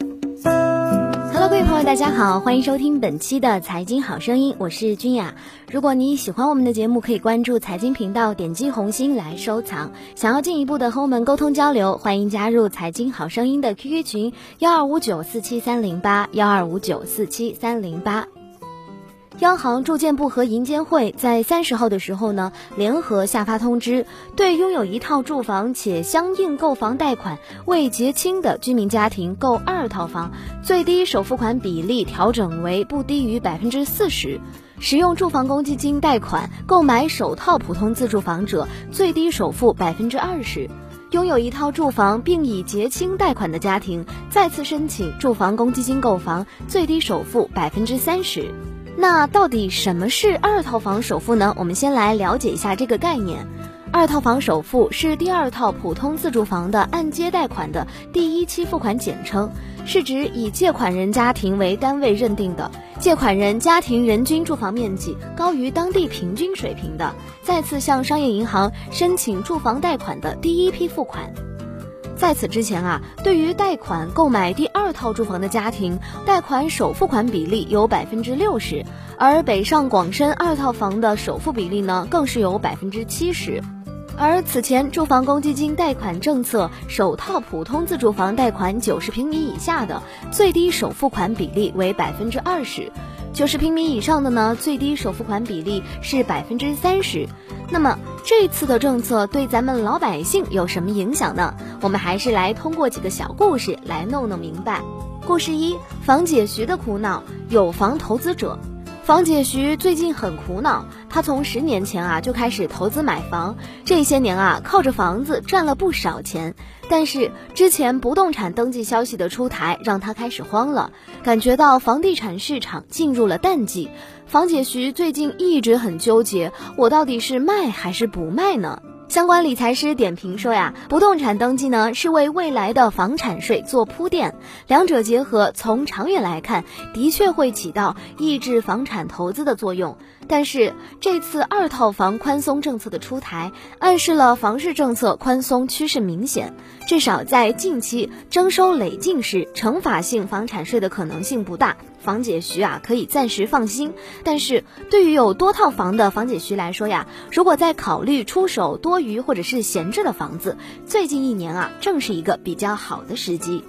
Hello，各位朋友，大家好，欢迎收听本期的财经好声音，我是君雅。如果你喜欢我们的节目，可以关注财经频道，点击红心来收藏。想要进一步的和我们沟通交流，欢迎加入财经好声音的 QQ 群幺二五九四七三零八幺二五九四七三零八。央行、住建部和银监会在三十号的时候呢，联合下发通知，对拥有一套住房且相应购房贷款未结清的居民家庭购二套房，最低首付款比例调整为不低于百分之四十；使用住房公积金贷款购买首套普通自住房者，最低首付百分之二十；拥有一套住房并已结清贷款的家庭，再次申请住房公积金购房，最低首付百分之三十。那到底什么是二套房首付呢？我们先来了解一下这个概念。二套房首付是第二套普通自住房的按揭贷款的第一期付款简称，是指以借款人家庭为单位认定的，借款人家庭人均住房面积高于当地平均水平的，再次向商业银行申请住房贷款的第一批付款。在此之前啊，对于贷款购买第二套住房的家庭，贷款首付款比例有百分之六十，而北上广深二套房的首付比例呢，更是有百分之七十。而此前住房公积金贷款政策，首套普通自住房贷款九十平米以下的，最低首付款比例为百分之二十。九十平米以上的呢，最低首付款比例是百分之三十。那么这次的政策对咱们老百姓有什么影响呢？我们还是来通过几个小故事来弄弄明白。故事一：房姐徐的苦恼。有房投资者。房姐徐最近很苦恼，她从十年前啊就开始投资买房，这些年啊靠着房子赚了不少钱。但是之前不动产登记消息的出台，让她开始慌了，感觉到房地产市场进入了淡季。房姐徐最近一直很纠结，我到底是卖还是不卖呢？相关理财师点评说呀，不动产登记呢是为未来的房产税做铺垫，两者结合，从长远来看，的确会起到抑制房产投资的作用。但是这次二套房宽松政策的出台，暗示了房市政策宽松趋势明显，至少在近期征收累进式惩罚性房产税的可能性不大。房姐徐啊，可以暂时放心。但是对于有多套房的房姐徐来说呀，如果在考虑出手多余或者是闲置的房子，最近一年啊，正是一个比较好的时机。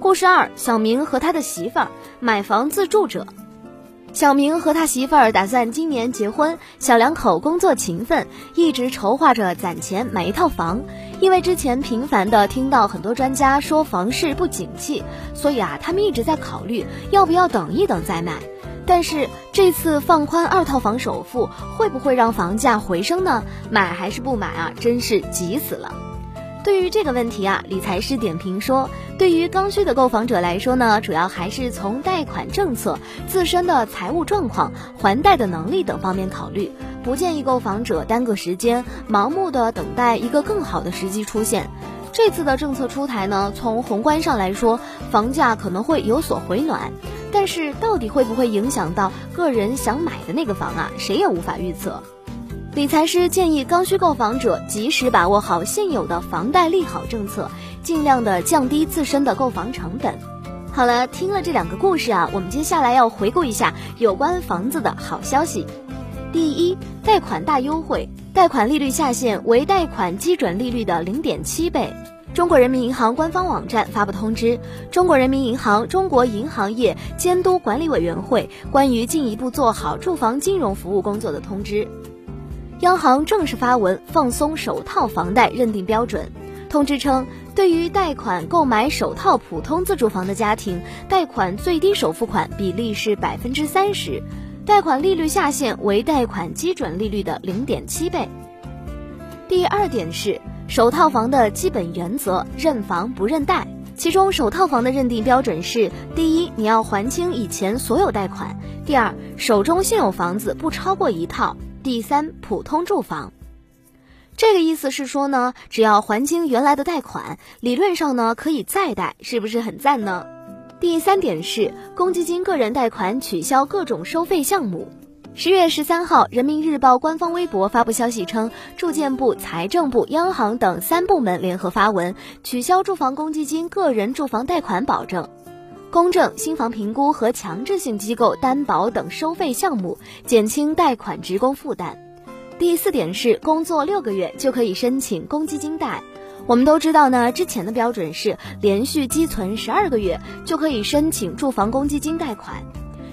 故事二：小明和他的媳妇儿买房自住者。小明和他媳妇儿打算今年结婚，小两口工作勤奋，一直筹划着攒钱买一套房。因为之前频繁的听到很多专家说房市不景气，所以啊，他们一直在考虑要不要等一等再买。但是这次放宽二套房首付，会不会让房价回升呢？买还是不买啊？真是急死了。对于这个问题啊，理财师点评说，对于刚需的购房者来说呢，主要还是从贷款政策、自身的财务状况、还贷的能力等方面考虑，不建议购房者耽搁时间，盲目的等待一个更好的时机出现。这次的政策出台呢，从宏观上来说，房价可能会有所回暖，但是到底会不会影响到个人想买的那个房啊，谁也无法预测。理财师建议刚需购房者及时把握好现有的房贷利好政策，尽量的降低自身的购房成本。好了，听了这两个故事啊，我们接下来要回顾一下有关房子的好消息。第一，贷款大优惠，贷款利率下限为贷款基准利率的零点七倍。中国人民银行官方网站发布通知，中国人民银行中国银行业监督管理委员会关于进一步做好住房金融服务工作的通知。央行正式发文放松首套房贷认定标准。通知称，对于贷款购买首套普通自住房的家庭，贷款最低首付款比例是百分之三十，贷款利率下限为贷款基准利率的零点七倍。第二点是，首套房的基本原则认房不认贷，其中首套房的认定标准是：第一，你要还清以前所有贷款；第二，手中现有房子不超过一套。第三，普通住房，这个意思是说呢，只要还清原来的贷款，理论上呢可以再贷，是不是很赞呢？第三点是，公积金个人贷款取消各种收费项目。十月十三号，人民日报官方微博发布消息称，住建部、财政部、央行等三部门联合发文，取消住房公积金个人住房贷款保证。公证、新房评估和强制性机构担保等收费项目，减轻贷款职工负担。第四点是，工作六个月就可以申请公积金贷。我们都知道呢，之前的标准是连续积存十二个月就可以申请住房公积金贷款。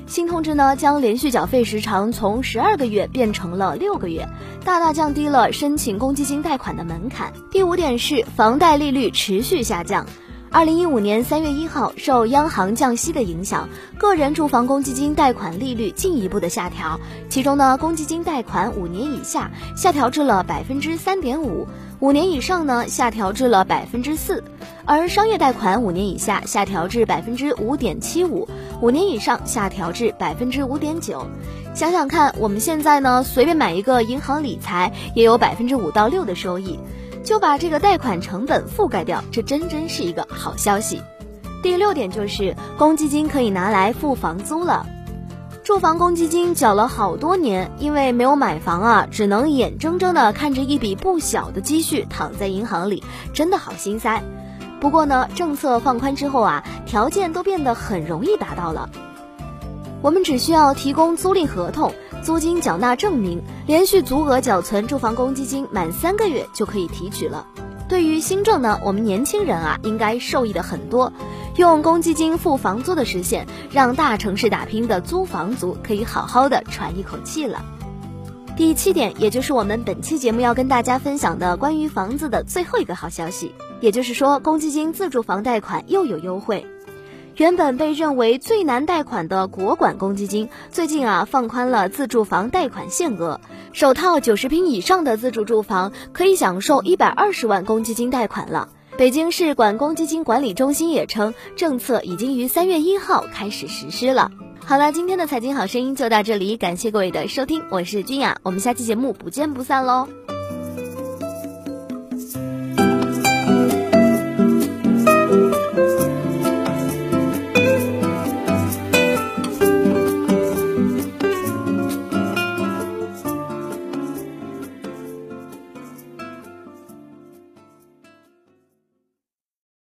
新通知呢，将连续缴费时长从十二个月变成了六个月，大大降低了申请公积金贷款的门槛。第五点是，房贷利率持续下降。二零一五年三月一号，受央行降息的影响，个人住房公积金贷款利率进一步的下调。其中呢，公积金贷款五年以下下调至了百分之三点五，五年以上呢下调至了百分之四，而商业贷款五年以下下调至百分之五点七五，五年以上下调至百分之五点九。想想看，我们现在呢随便买一个银行理财，也有百分之五到六的收益。就把这个贷款成本覆盖掉，这真真是一个好消息。第六点就是公积金可以拿来付房租了。住房公积金缴了好多年，因为没有买房啊，只能眼睁睁的看着一笔不小的积蓄躺在银行里，真的好心塞。不过呢，政策放宽之后啊，条件都变得很容易达到了。我们只需要提供租赁合同。租金缴纳证明，连续足额缴存住房公积金满三个月就可以提取了。对于新政呢，我们年轻人啊应该受益的很多。用公积金付房租的实现，让大城市打拼的租房族可以好好的喘一口气了。第七点，也就是我们本期节目要跟大家分享的关于房子的最后一个好消息，也就是说，公积金自住房贷款又有优惠。原本被认为最难贷款的国管公积金，最近啊放宽了自住房贷款限额，首套九十平以上的自住住房可以享受一百二十万公积金贷款了。北京市管公积金管理中心也称，政策已经于三月一号开始实施了。好了，今天的财经好声音就到这里，感谢各位的收听，我是君雅，我们下期节目不见不散喽。